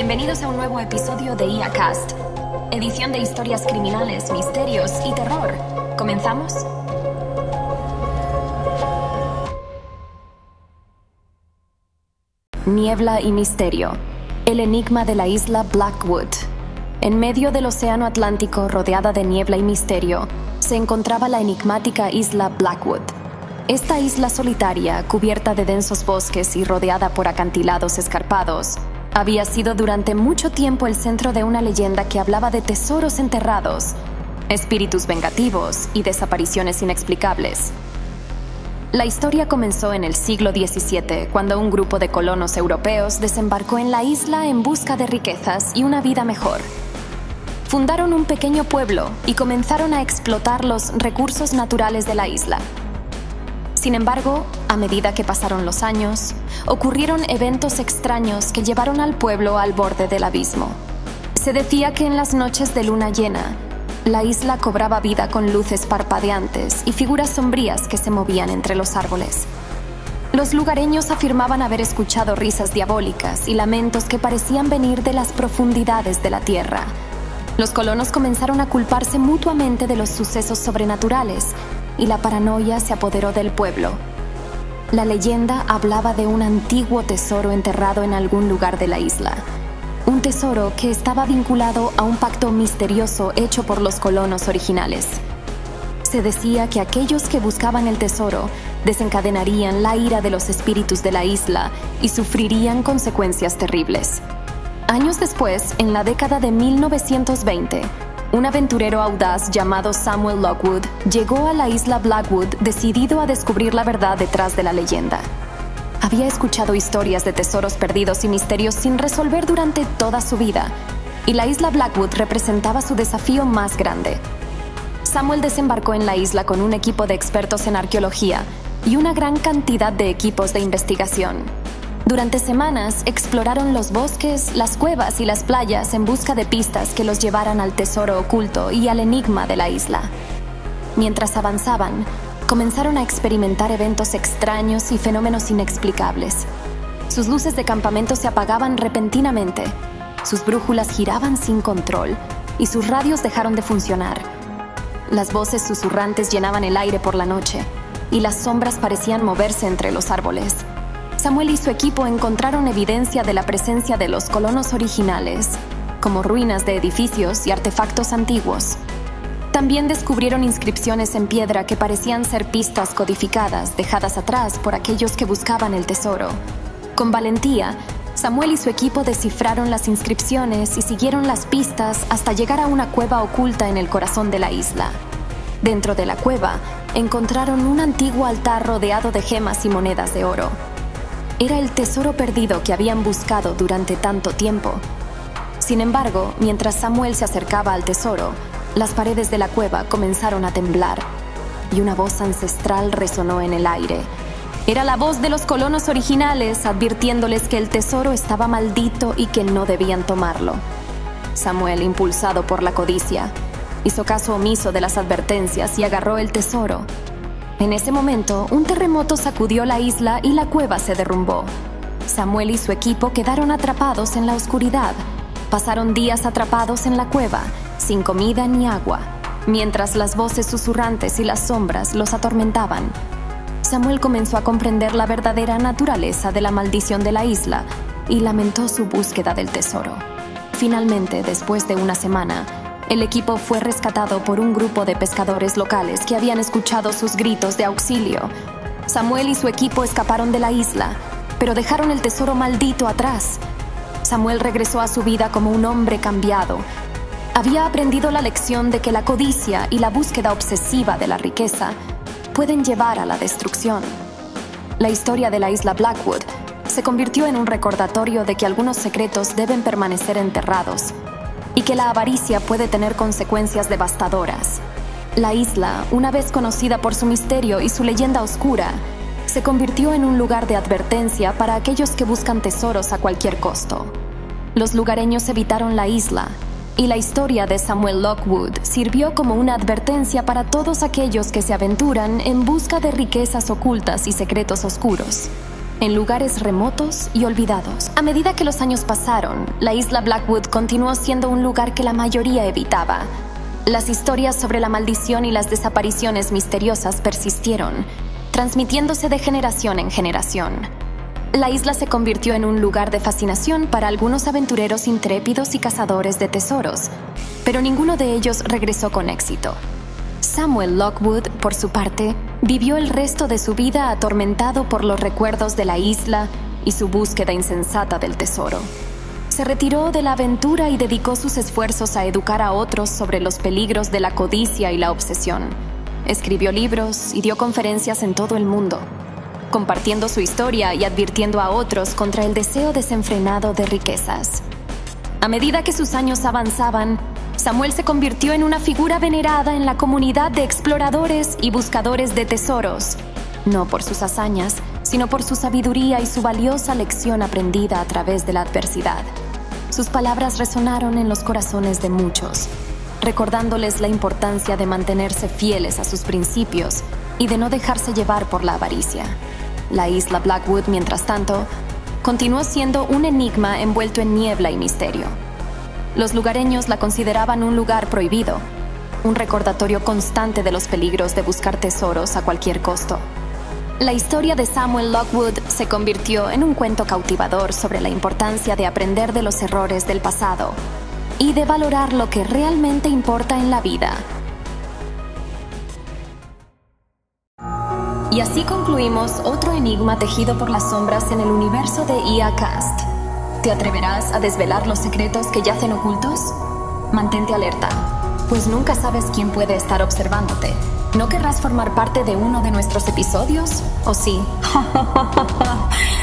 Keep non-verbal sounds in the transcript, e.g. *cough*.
Bienvenidos a un nuevo episodio de IACast, edición de historias criminales, misterios y terror. ¿Comenzamos? Niebla y misterio. El enigma de la isla Blackwood. En medio del Océano Atlántico, rodeada de niebla y misterio, se encontraba la enigmática isla Blackwood. Esta isla solitaria, cubierta de densos bosques y rodeada por acantilados escarpados, había sido durante mucho tiempo el centro de una leyenda que hablaba de tesoros enterrados, espíritus vengativos y desapariciones inexplicables. La historia comenzó en el siglo XVII, cuando un grupo de colonos europeos desembarcó en la isla en busca de riquezas y una vida mejor. Fundaron un pequeño pueblo y comenzaron a explotar los recursos naturales de la isla. Sin embargo, a medida que pasaron los años, ocurrieron eventos extraños que llevaron al pueblo al borde del abismo. Se decía que en las noches de luna llena, la isla cobraba vida con luces parpadeantes y figuras sombrías que se movían entre los árboles. Los lugareños afirmaban haber escuchado risas diabólicas y lamentos que parecían venir de las profundidades de la tierra. Los colonos comenzaron a culparse mutuamente de los sucesos sobrenaturales y la paranoia se apoderó del pueblo. La leyenda hablaba de un antiguo tesoro enterrado en algún lugar de la isla. Un tesoro que estaba vinculado a un pacto misterioso hecho por los colonos originales. Se decía que aquellos que buscaban el tesoro desencadenarían la ira de los espíritus de la isla y sufrirían consecuencias terribles. Años después, en la década de 1920, un aventurero audaz llamado Samuel Lockwood llegó a la isla Blackwood decidido a descubrir la verdad detrás de la leyenda. Había escuchado historias de tesoros perdidos y misterios sin resolver durante toda su vida, y la isla Blackwood representaba su desafío más grande. Samuel desembarcó en la isla con un equipo de expertos en arqueología y una gran cantidad de equipos de investigación. Durante semanas exploraron los bosques, las cuevas y las playas en busca de pistas que los llevaran al tesoro oculto y al enigma de la isla. Mientras avanzaban, comenzaron a experimentar eventos extraños y fenómenos inexplicables. Sus luces de campamento se apagaban repentinamente, sus brújulas giraban sin control y sus radios dejaron de funcionar. Las voces susurrantes llenaban el aire por la noche y las sombras parecían moverse entre los árboles. Samuel y su equipo encontraron evidencia de la presencia de los colonos originales, como ruinas de edificios y artefactos antiguos. También descubrieron inscripciones en piedra que parecían ser pistas codificadas dejadas atrás por aquellos que buscaban el tesoro. Con valentía, Samuel y su equipo descifraron las inscripciones y siguieron las pistas hasta llegar a una cueva oculta en el corazón de la isla. Dentro de la cueva, encontraron un antiguo altar rodeado de gemas y monedas de oro. Era el tesoro perdido que habían buscado durante tanto tiempo. Sin embargo, mientras Samuel se acercaba al tesoro, las paredes de la cueva comenzaron a temblar y una voz ancestral resonó en el aire. Era la voz de los colonos originales advirtiéndoles que el tesoro estaba maldito y que no debían tomarlo. Samuel, impulsado por la codicia, hizo caso omiso de las advertencias y agarró el tesoro, en ese momento, un terremoto sacudió la isla y la cueva se derrumbó. Samuel y su equipo quedaron atrapados en la oscuridad. Pasaron días atrapados en la cueva, sin comida ni agua, mientras las voces susurrantes y las sombras los atormentaban. Samuel comenzó a comprender la verdadera naturaleza de la maldición de la isla y lamentó su búsqueda del tesoro. Finalmente, después de una semana, el equipo fue rescatado por un grupo de pescadores locales que habían escuchado sus gritos de auxilio. Samuel y su equipo escaparon de la isla, pero dejaron el tesoro maldito atrás. Samuel regresó a su vida como un hombre cambiado. Había aprendido la lección de que la codicia y la búsqueda obsesiva de la riqueza pueden llevar a la destrucción. La historia de la isla Blackwood se convirtió en un recordatorio de que algunos secretos deben permanecer enterrados y que la avaricia puede tener consecuencias devastadoras. La isla, una vez conocida por su misterio y su leyenda oscura, se convirtió en un lugar de advertencia para aquellos que buscan tesoros a cualquier costo. Los lugareños evitaron la isla, y la historia de Samuel Lockwood sirvió como una advertencia para todos aquellos que se aventuran en busca de riquezas ocultas y secretos oscuros. En lugares remotos y olvidados. A medida que los años pasaron, la isla Blackwood continuó siendo un lugar que la mayoría evitaba. Las historias sobre la maldición y las desapariciones misteriosas persistieron, transmitiéndose de generación en generación. La isla se convirtió en un lugar de fascinación para algunos aventureros intrépidos y cazadores de tesoros, pero ninguno de ellos regresó con éxito. Samuel Lockwood, por su parte, vivió el resto de su vida atormentado por los recuerdos de la isla y su búsqueda insensata del tesoro. Se retiró de la aventura y dedicó sus esfuerzos a educar a otros sobre los peligros de la codicia y la obsesión. Escribió libros y dio conferencias en todo el mundo, compartiendo su historia y advirtiendo a otros contra el deseo desenfrenado de riquezas. A medida que sus años avanzaban, Samuel se convirtió en una figura venerada en la comunidad de exploradores y buscadores de tesoros, no por sus hazañas, sino por su sabiduría y su valiosa lección aprendida a través de la adversidad. Sus palabras resonaron en los corazones de muchos, recordándoles la importancia de mantenerse fieles a sus principios y de no dejarse llevar por la avaricia. La isla Blackwood, mientras tanto, continuó siendo un enigma envuelto en niebla y misterio. Los lugareños la consideraban un lugar prohibido, un recordatorio constante de los peligros de buscar tesoros a cualquier costo. La historia de Samuel Lockwood se convirtió en un cuento cautivador sobre la importancia de aprender de los errores del pasado y de valorar lo que realmente importa en la vida. Y así concluimos otro enigma tejido por las sombras en el universo de IA Cast. ¿Te atreverás a desvelar los secretos que yacen ocultos? Mantente alerta, pues nunca sabes quién puede estar observándote. ¿No querrás formar parte de uno de nuestros episodios? ¿O sí? *laughs*